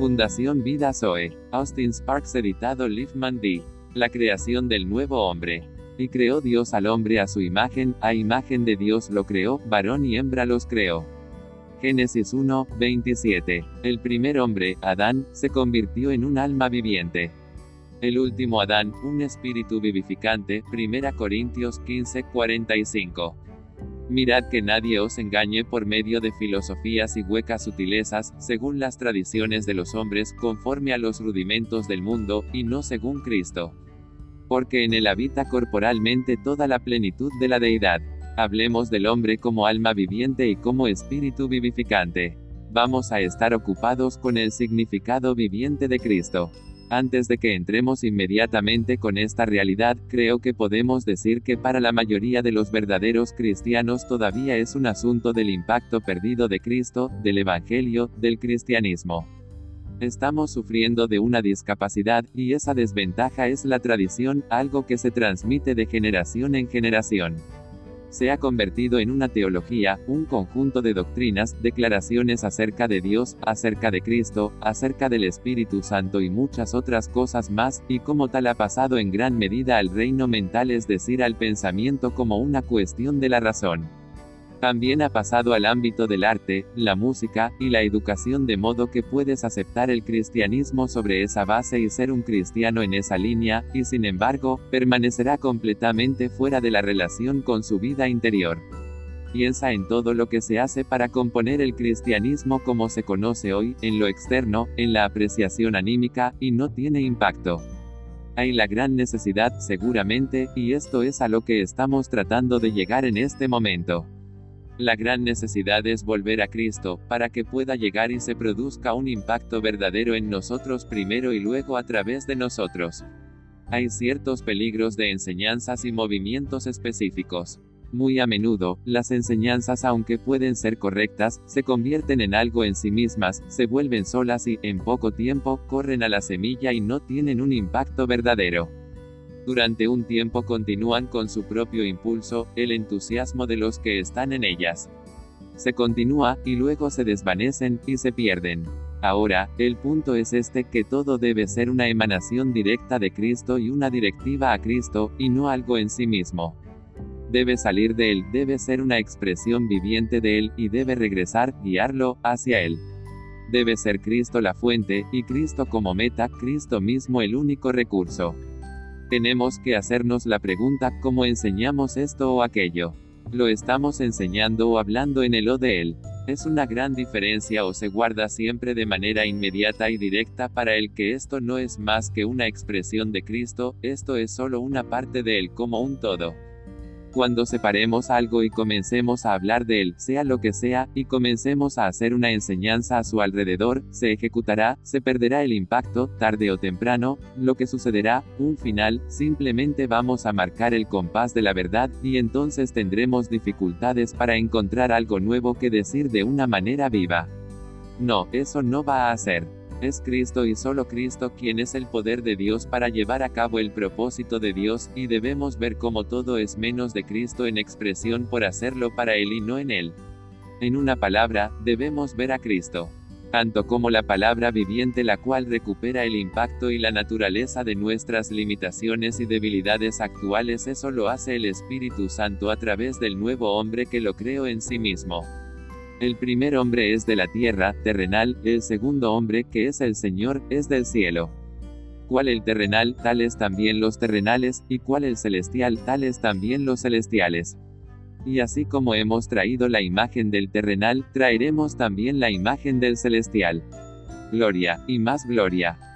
Fundación Vida Zoe. Austin Sparks editado Liefman D. La creación del nuevo hombre. Y creó Dios al hombre a su imagen, a imagen de Dios lo creó, varón y hembra los creó. Génesis 1, 27. El primer hombre, Adán, se convirtió en un alma viviente. El último Adán, un espíritu vivificante, 1 Corintios 15, 45. Mirad que nadie os engañe por medio de filosofías y huecas sutilezas, según las tradiciones de los hombres, conforme a los rudimentos del mundo, y no según Cristo. Porque en él habita corporalmente toda la plenitud de la deidad. Hablemos del hombre como alma viviente y como espíritu vivificante. Vamos a estar ocupados con el significado viviente de Cristo. Antes de que entremos inmediatamente con esta realidad, creo que podemos decir que para la mayoría de los verdaderos cristianos todavía es un asunto del impacto perdido de Cristo, del Evangelio, del cristianismo. Estamos sufriendo de una discapacidad, y esa desventaja es la tradición, algo que se transmite de generación en generación se ha convertido en una teología, un conjunto de doctrinas, declaraciones acerca de Dios, acerca de Cristo, acerca del Espíritu Santo y muchas otras cosas más, y como tal ha pasado en gran medida al reino mental es decir al pensamiento como una cuestión de la razón. También ha pasado al ámbito del arte, la música, y la educación de modo que puedes aceptar el cristianismo sobre esa base y ser un cristiano en esa línea, y sin embargo, permanecerá completamente fuera de la relación con su vida interior. Piensa en todo lo que se hace para componer el cristianismo como se conoce hoy, en lo externo, en la apreciación anímica, y no tiene impacto. Hay la gran necesidad, seguramente, y esto es a lo que estamos tratando de llegar en este momento. La gran necesidad es volver a Cristo, para que pueda llegar y se produzca un impacto verdadero en nosotros primero y luego a través de nosotros. Hay ciertos peligros de enseñanzas y movimientos específicos. Muy a menudo, las enseñanzas aunque pueden ser correctas, se convierten en algo en sí mismas, se vuelven solas y, en poco tiempo, corren a la semilla y no tienen un impacto verdadero. Durante un tiempo continúan con su propio impulso, el entusiasmo de los que están en ellas. Se continúa, y luego se desvanecen, y se pierden. Ahora, el punto es este que todo debe ser una emanación directa de Cristo y una directiva a Cristo, y no algo en sí mismo. Debe salir de Él, debe ser una expresión viviente de Él, y debe regresar, guiarlo, hacia Él. Debe ser Cristo la fuente, y Cristo como meta, Cristo mismo el único recurso. Tenemos que hacernos la pregunta, ¿cómo enseñamos esto o aquello? ¿Lo estamos enseñando o hablando en el o de él? Es una gran diferencia o se guarda siempre de manera inmediata y directa para el que esto no es más que una expresión de Cristo, esto es solo una parte de él como un todo. Cuando separemos algo y comencemos a hablar de él, sea lo que sea, y comencemos a hacer una enseñanza a su alrededor, se ejecutará, se perderá el impacto, tarde o temprano, lo que sucederá, un final, simplemente vamos a marcar el compás de la verdad, y entonces tendremos dificultades para encontrar algo nuevo que decir de una manera viva. No, eso no va a ser. Es Cristo y solo Cristo quien es el poder de Dios para llevar a cabo el propósito de Dios, y debemos ver cómo todo es menos de Cristo en expresión por hacerlo para Él y no en Él. En una palabra, debemos ver a Cristo. Tanto como la palabra viviente la cual recupera el impacto y la naturaleza de nuestras limitaciones y debilidades actuales, eso lo hace el Espíritu Santo a través del nuevo hombre que lo creó en sí mismo. El primer hombre es de la tierra, terrenal, el segundo hombre, que es el Señor, es del cielo. ¿Cuál el terrenal, tales también los terrenales, y cuál el celestial, tales también los celestiales. Y así como hemos traído la imagen del terrenal, traeremos también la imagen del celestial. Gloria, y más gloria.